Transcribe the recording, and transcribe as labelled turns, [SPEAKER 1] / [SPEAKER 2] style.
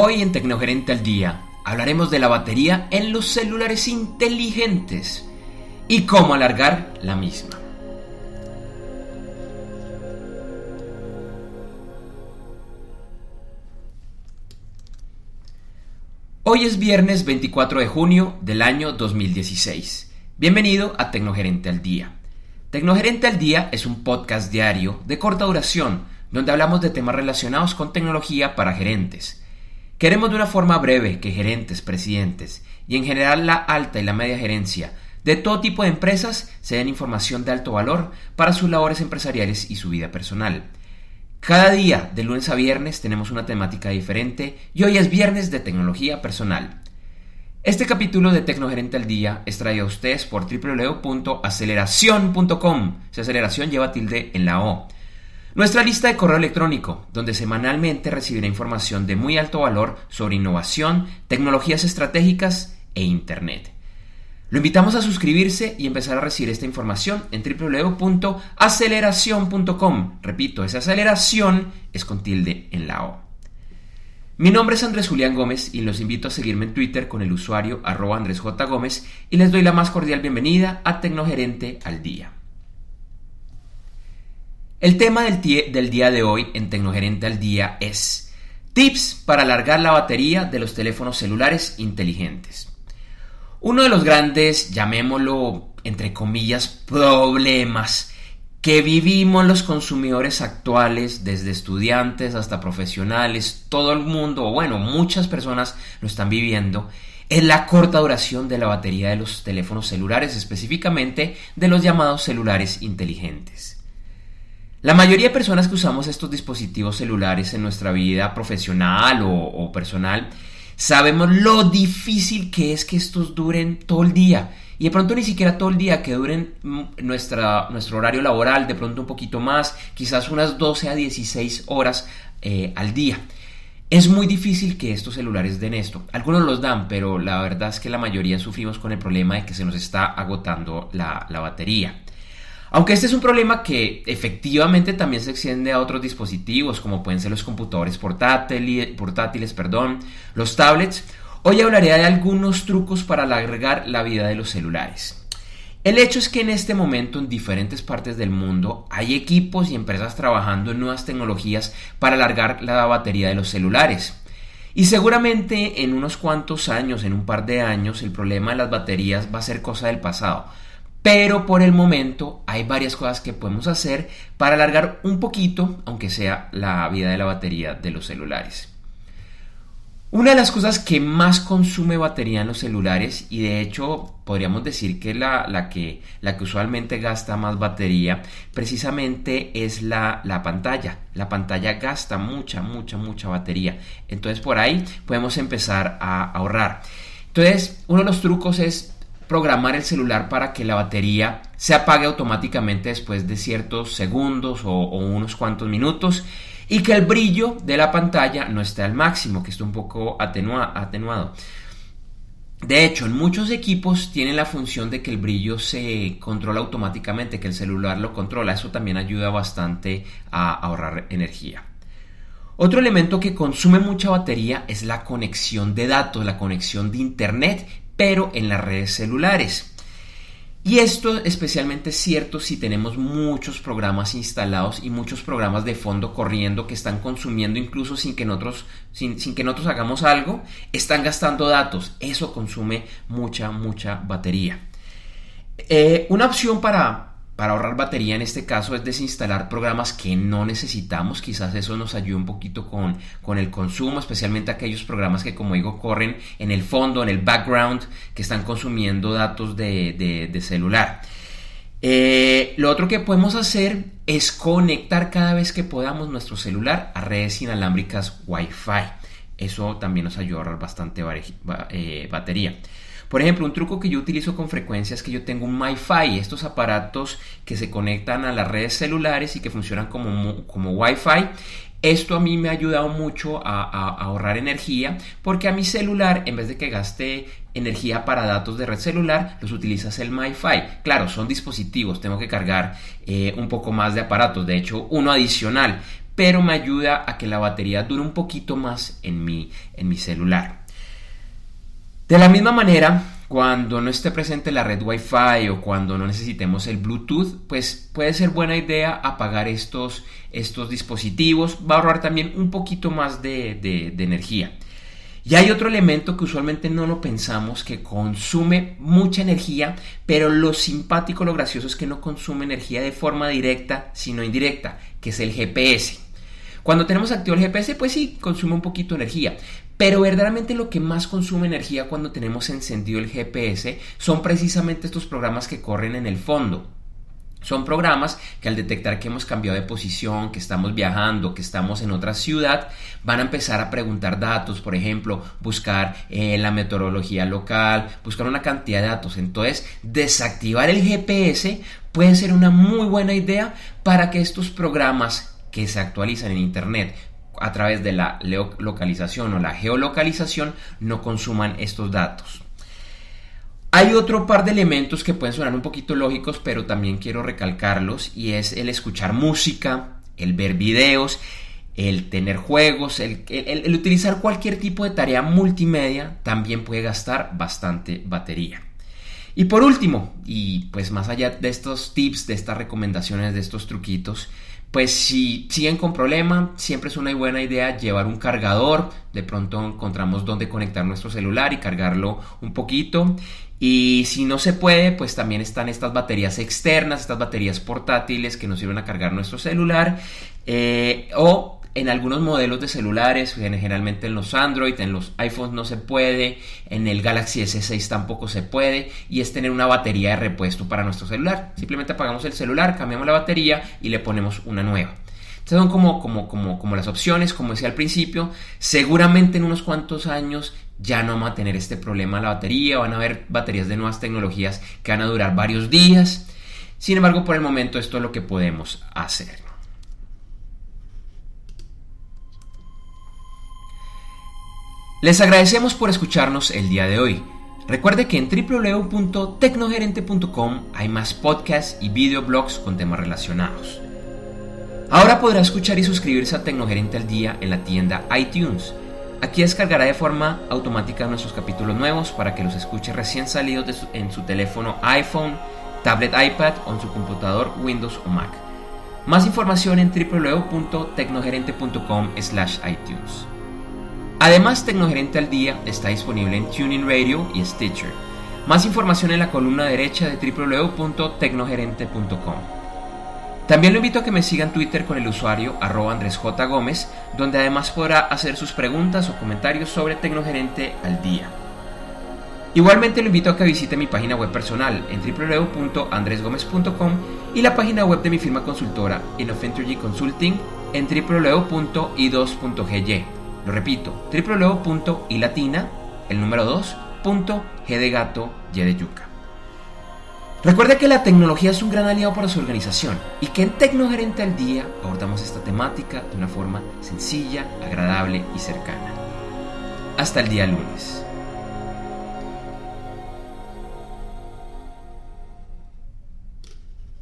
[SPEAKER 1] Hoy en Tecnogerente al Día hablaremos de la batería en los celulares inteligentes y cómo alargar la misma. Hoy es viernes 24 de junio del año 2016. Bienvenido a Tecnogerente al Día. Tecnogerente al Día es un podcast diario de corta duración donde hablamos de temas relacionados con tecnología para gerentes. Queremos de una forma breve que gerentes, presidentes y en general la alta y la media gerencia de todo tipo de empresas se den información de alto valor para sus labores empresariales y su vida personal. Cada día, de lunes a viernes, tenemos una temática diferente y hoy es viernes de tecnología personal. Este capítulo de Tecnogerente al Día es traído a ustedes por www.aceleración.com. Si aceleración lleva tilde en la O. Nuestra lista de correo electrónico, donde semanalmente recibirá información de muy alto valor sobre innovación, tecnologías estratégicas e Internet. Lo invitamos a suscribirse y empezar a recibir esta información en www.aceleración.com. Repito, esa aceleración es con tilde en la O. Mi nombre es Andrés Julián Gómez y los invito a seguirme en Twitter con el usuario arroba Andrés J. Gómez y les doy la más cordial bienvenida a Tecnogerente al Día. El tema del, día de hoy en Tecnogerente al Día es tips para alargar la batería de los teléfonos celulares inteligentes. Uno de los grandes, llamémoslo entre comillas, problemas que vivimos los consumidores actuales, desde estudiantes hasta profesionales, todo el mundo, o bueno, muchas personas lo están viviendo, es la corta duración de la batería de los teléfonos celulares, específicamente de los llamados celulares inteligentes. La mayoría de personas que usamos estos dispositivos celulares en nuestra vida profesional o, personal, sabemos lo difícil que es que estos duren todo el día. Y de pronto ni siquiera todo el día, que duren mm, nuestro horario laboral, de pronto un poquito más, quizás unas 12 a 16 horas eh, al día. Es muy difícil que estos celulares den esto. Algunos los dan, pero la verdad es que la mayoría sufrimos con el problema de que se nos está agotando la batería. Aunque este es un problema que efectivamente también se extiende a otros dispositivos, como pueden ser los computadores portátiles, portátiles perdón, los tablets, hoy hablaré de algunos trucos para alargar la vida de los celulares. El hecho es que en este momento en diferentes partes del mundo hay equipos y empresas trabajando en nuevas tecnologías para alargar la batería de los celulares. Y seguramente en unos cuantos años, en un par de años, el problema de las baterías va a ser cosa del pasado pero por el momento hay varias cosas que podemos hacer para alargar un poquito, aunque sea la vida de la batería de los celulares. Una de las cosas que más consume batería en los celulares, y de hecho podríamos decir que la, que, la que usualmente gasta más batería, precisamente es la, la pantalla. La pantalla gasta mucha, mucha, mucha batería. Entonces por ahí podemos empezar a ahorrar. Entonces, uno de los trucos es programar el celular para que la batería se apague automáticamente después de ciertos segundos o, unos cuantos minutos y que el brillo de la pantalla no esté al máximo, que esté un poco atenuado. De hecho, en muchos equipos tienen la función de que el brillo se controla automáticamente, que el celular lo controla. Eso también ayuda bastante a ahorrar energía. Otro elemento que consume mucha batería es la conexión de datos, la conexión de Internet pero en las redes celulares. Y esto especialmente es cierto si tenemos muchos programas instalados y muchos programas de fondo corriendo que están consumiendo incluso sin que nosotros, sin, que nosotros hagamos algo, están gastando datos. Eso consume mucha, mucha batería. Eh, una opción para, para ahorrar batería en este caso es desinstalar programas que no necesitamos. Quizás eso nos ayude un poquito con, con, el consumo, especialmente aquellos programas que como digo corren en el fondo, en el background, que están consumiendo datos de, celular. Eh, lo otro que podemos hacer es conectar cada vez que podamos nuestro celular a redes inalámbricas Wi-Fi. Eso también nos ayuda a ahorrar bastante eh, batería. Por ejemplo, un truco que yo utilizo con frecuencia es que yo tengo un MiFi, estos aparatos que se conectan a las redes celulares y que funcionan como, como Wi-Fi. Esto a mí me ha ayudado mucho a, ahorrar energía porque a mi celular, en vez de que gaste energía para datos de red celular, los utilizas el MiFi. Claro, son dispositivos, tengo que cargar eh, un poco más de aparatos, de hecho uno adicional, pero me ayuda a que la batería dure un poquito más en mi, en mi celular. De la misma manera, cuando no esté presente la red Wi-Fi o cuando no necesitemos el Bluetooth, pues puede ser buena idea apagar estos, estos dispositivos. Va a ahorrar también un poquito más de, de energía. Y hay otro elemento que usualmente no lo pensamos, que consume mucha energía, pero lo simpático, lo gracioso es que no consume energía de forma directa, sino indirecta, que es el GPS. Cuando tenemos activo el GPS, pues sí, consume un poquito de energía. Pero verdaderamente lo que más consume energía cuando tenemos encendido el GPS son precisamente estos programas que corren en el fondo. Son programas que al detectar que hemos cambiado de posición, que estamos viajando, que estamos en otra ciudad, van a empezar a preguntar datos, por ejemplo, buscar eh, la meteorología local, buscar una cantidad de datos. Entonces, desactivar el GPS puede ser una muy buena idea para que estos programas que se actualizan en Internet a través de la localización o la geolocalización no consuman estos datos. Hay otro par de elementos que pueden sonar un poquito lógicos, pero también quiero recalcarlos, y es el escuchar música, el ver videos, el tener juegos, el, utilizar cualquier tipo de tarea multimedia también puede gastar bastante batería. Y por último, y pues más allá de estos tips, de estas recomendaciones, de estos truquitos, pues si siguen con problema, siempre es una buena idea llevar un cargador. De pronto encontramos dónde conectar nuestro celular y cargarlo un poquito. Y si no se puede, pues también están estas baterías externas, estas baterías portátiles que nos sirven a cargar nuestro celular. Eh, o en algunos modelos de celulares, generalmente en los Android, en los iPhones no se puede, en el Galaxy S6 tampoco se puede, y es tener una batería de repuesto para nuestro celular. Simplemente apagamos el celular, cambiamos la batería y le ponemos una nueva. Estas son como, como, como, como las opciones, como decía al principio. Seguramente en unos cuantos años ya no vamos a tener este problema la batería, van a haber baterías de nuevas tecnologías que van a durar varios días. Sin embargo, por el momento esto es lo que podemos hacer. Les agradecemos por escucharnos el día de hoy. Recuerde que en www.tecnogerente.com hay más podcasts y videoblogs con temas relacionados. Ahora podrá escuchar y suscribirse a Tecnogerente al Día en la tienda iTunes Aquí descargará de forma automática nuestros capítulos nuevos para que los escuche recién salidos en su teléfono iPhone, tablet iPad o en su computador Windows o Mac. Más información en www.tecnogerente.com/itunes. Además, Tecnogerente al Día está disponible en Tuning Radio y Stitcher. Más información en la columna derecha de www.tecnogerente.com. También lo invito a que me siga en Twitter con el usuario arroba Andrés. Gómez, donde además podrá hacer sus preguntas o comentarios sobre Tecnogerente al día. Igualmente lo invito a que visite mi página web personal en www.andresgomez.com y la página web de mi firma consultora Innoventurgy Consulting en www.i2.gy. Lo repito, www.ilatina, el número 2, G de gato, Y de yuca. Recuerda que la tecnología es un gran aliado para su organización y que en Tecnogerente al Día abordamos esta temática de una forma sencilla, agradable y cercana. Hasta el día lunes.